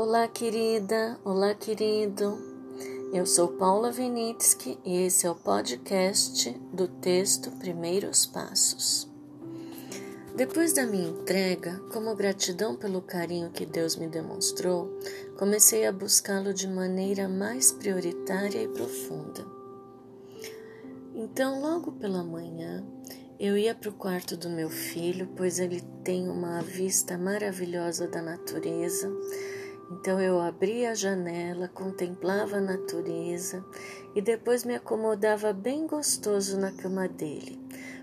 Olá, querida, olá, querido. Eu sou Paula Vinitsky e esse é o podcast do texto Primeiros Passos. Depois da minha entrega, como gratidão pelo carinho que Deus me demonstrou, comecei a buscá-lo de maneira mais prioritária e profunda. Então, logo pela manhã, eu ia para o quarto do meu filho, pois ele tem uma vista maravilhosa da natureza então eu abria a janela, contemplava a natureza e depois me acomodava bem gostoso na cama dele,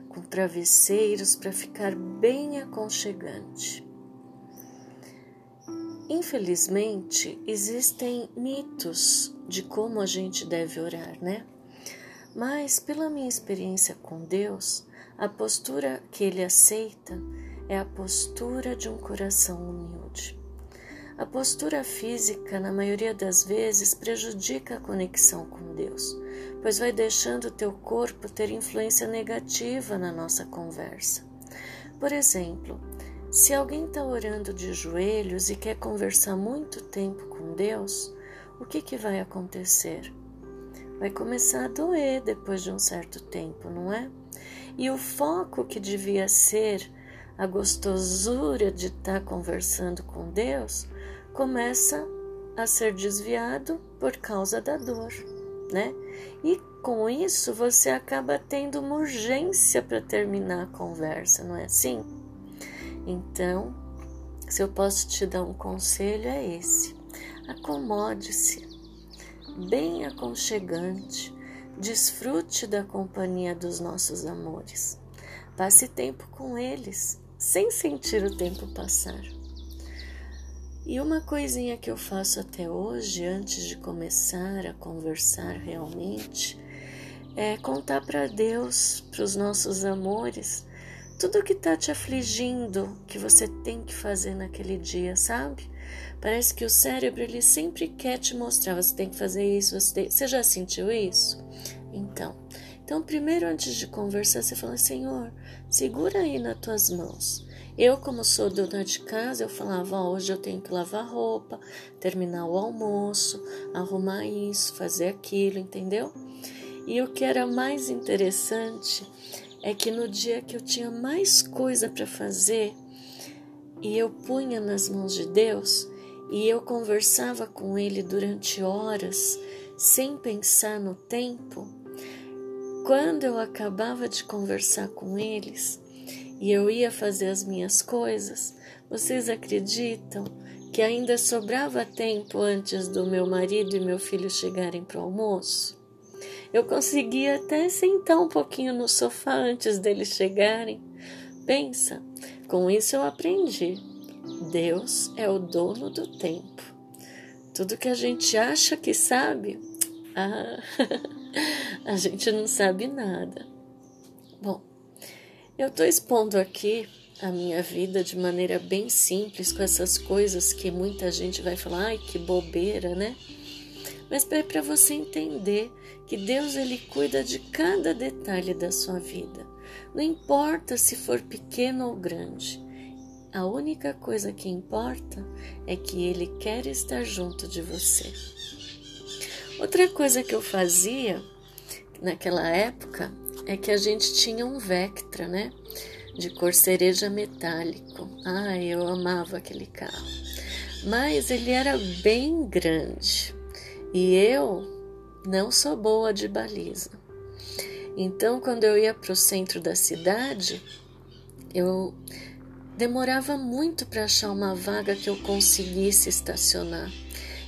com travesseiros para ficar bem aconchegante. Infelizmente, existem mitos de como a gente deve orar, né? Mas, pela minha experiência com Deus, a postura que Ele aceita é a postura de um coração humilde. A postura física, na maioria das vezes, prejudica a conexão com Deus, pois vai deixando o teu corpo ter influência negativa na nossa conversa. Por exemplo, se alguém está orando de joelhos e quer conversar muito tempo com Deus, o que, que vai acontecer? Vai começar a doer depois de um certo tempo, não é? E o foco que devia ser a gostosura de estar tá conversando com Deus começa a ser desviado por causa da dor, né? E com isso você acaba tendo uma urgência para terminar a conversa, não é assim? Então, se eu posso te dar um conselho é esse: acomode-se, bem aconchegante, desfrute da companhia dos nossos amores, passe tempo com eles, sem sentir o tempo passar. E uma coisinha que eu faço até hoje, antes de começar a conversar realmente, é contar para Deus, para os nossos amores, tudo que está te afligindo, que você tem que fazer naquele dia, sabe? Parece que o cérebro ele sempre quer te mostrar, você tem que fazer isso, você, tem... você já sentiu isso? Então, então primeiro antes de conversar, você fala, Senhor, segura aí nas tuas mãos. Eu, como sou dona de casa, eu falava: oh, hoje eu tenho que lavar roupa, terminar o almoço, arrumar isso, fazer aquilo, entendeu? E o que era mais interessante é que no dia que eu tinha mais coisa para fazer e eu punha nas mãos de Deus e eu conversava com Ele durante horas sem pensar no tempo, quando eu acabava de conversar com eles, e eu ia fazer as minhas coisas, vocês acreditam que ainda sobrava tempo antes do meu marido e meu filho chegarem para o almoço? Eu conseguia até sentar um pouquinho no sofá antes deles chegarem. Pensa, com isso eu aprendi. Deus é o dono do tempo. Tudo que a gente acha que sabe, ah, a gente não sabe nada. Bom, eu estou expondo aqui a minha vida de maneira bem simples, com essas coisas que muita gente vai falar, ai que bobeira, né? Mas é para você entender que Deus ele cuida de cada detalhe da sua vida. Não importa se for pequeno ou grande. A única coisa que importa é que ele quer estar junto de você. Outra coisa que eu fazia naquela época é que a gente tinha um Vectra, né? De cor cereja metálico. Ai, eu amava aquele carro. Mas ele era bem grande e eu não sou boa de baliza. Então, quando eu ia para o centro da cidade, eu demorava muito para achar uma vaga que eu conseguisse estacionar.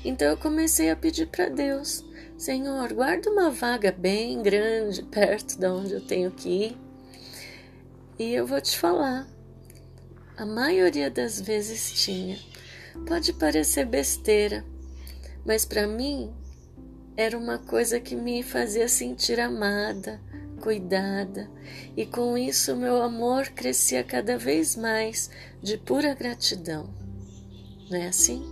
Então, eu comecei a pedir para Deus Senhor, guarda uma vaga bem grande perto da onde eu tenho que ir. E eu vou te falar, a maioria das vezes tinha. Pode parecer besteira, mas para mim era uma coisa que me fazia sentir amada, cuidada, e com isso meu amor crescia cada vez mais de pura gratidão. Não é assim?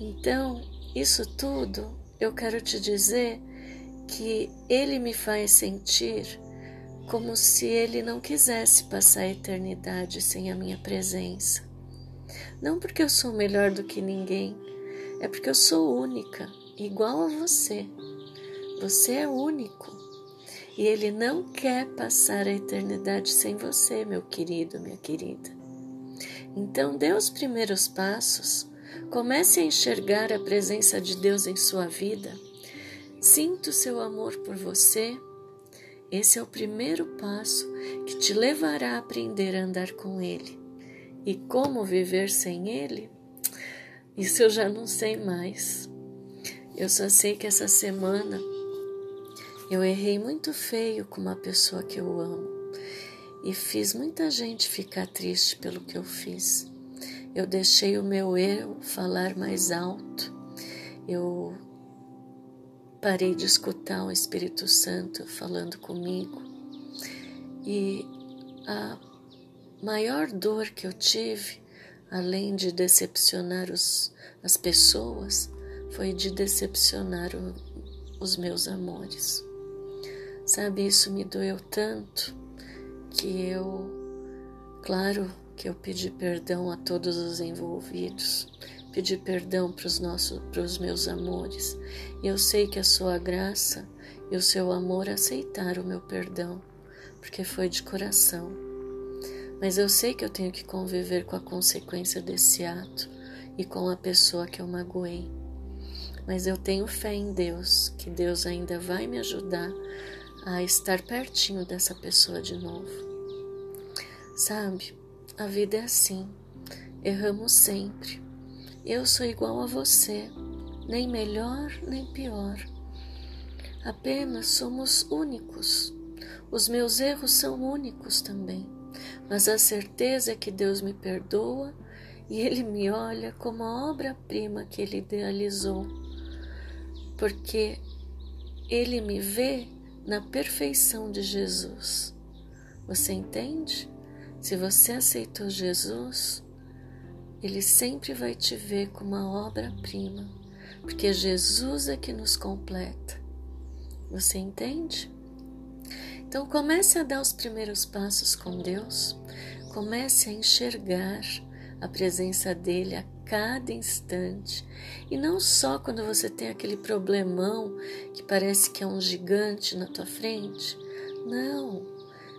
Então, isso tudo eu quero te dizer que ele me faz sentir como se ele não quisesse passar a eternidade sem a minha presença. Não porque eu sou melhor do que ninguém, é porque eu sou única, igual a você. Você é único. E Ele não quer passar a eternidade sem você, meu querido, minha querida. Então, dê os primeiros passos, comece a enxergar a presença de Deus em sua vida, sinta o seu amor por você. Esse é o primeiro passo que te levará a aprender a andar com Ele. E como viver sem Ele? Isso eu já não sei mais. Eu só sei que essa semana eu errei muito feio com uma pessoa que eu amo e fiz muita gente ficar triste pelo que eu fiz. Eu deixei o meu eu falar mais alto. Eu parei de escutar o Espírito Santo falando comigo. E a maior dor que eu tive, além de decepcionar os, as pessoas, foi de decepcionar o, os meus amores. Sabe, isso me doeu tanto que eu, claro que eu pedi perdão a todos os envolvidos, pedi perdão para os nossos, para os meus amores. E eu sei que a sua graça e o seu amor aceitaram o meu perdão, porque foi de coração. Mas eu sei que eu tenho que conviver com a consequência desse ato e com a pessoa que eu magoei. Mas eu tenho fé em Deus, que Deus ainda vai me ajudar a estar pertinho dessa pessoa de novo. Sabe, a vida é assim, erramos sempre. Eu sou igual a você, nem melhor nem pior. Apenas somos únicos. Os meus erros são únicos também, mas a certeza é que Deus me perdoa e Ele me olha como a obra-prima que Ele idealizou, porque Ele me vê na perfeição de Jesus. Você entende? Se você aceitou Jesus, Ele sempre vai te ver como uma obra-prima, porque Jesus é que nos completa. Você entende? Então comece a dar os primeiros passos com Deus, comece a enxergar a presença dele a cada instante. E não só quando você tem aquele problemão que parece que é um gigante na tua frente. Não.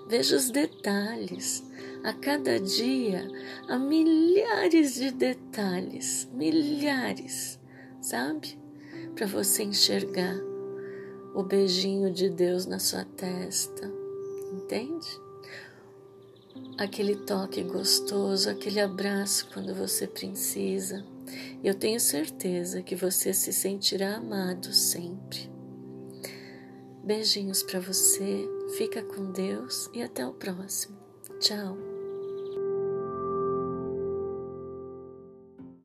Veja os detalhes. A cada dia há milhares de detalhes, milhares, sabe? Para você enxergar o beijinho de Deus na sua testa, entende? aquele toque gostoso, aquele abraço quando você precisa. Eu tenho certeza que você se sentirá amado sempre. Beijinhos para você, fica com Deus e até o próximo. Tchau.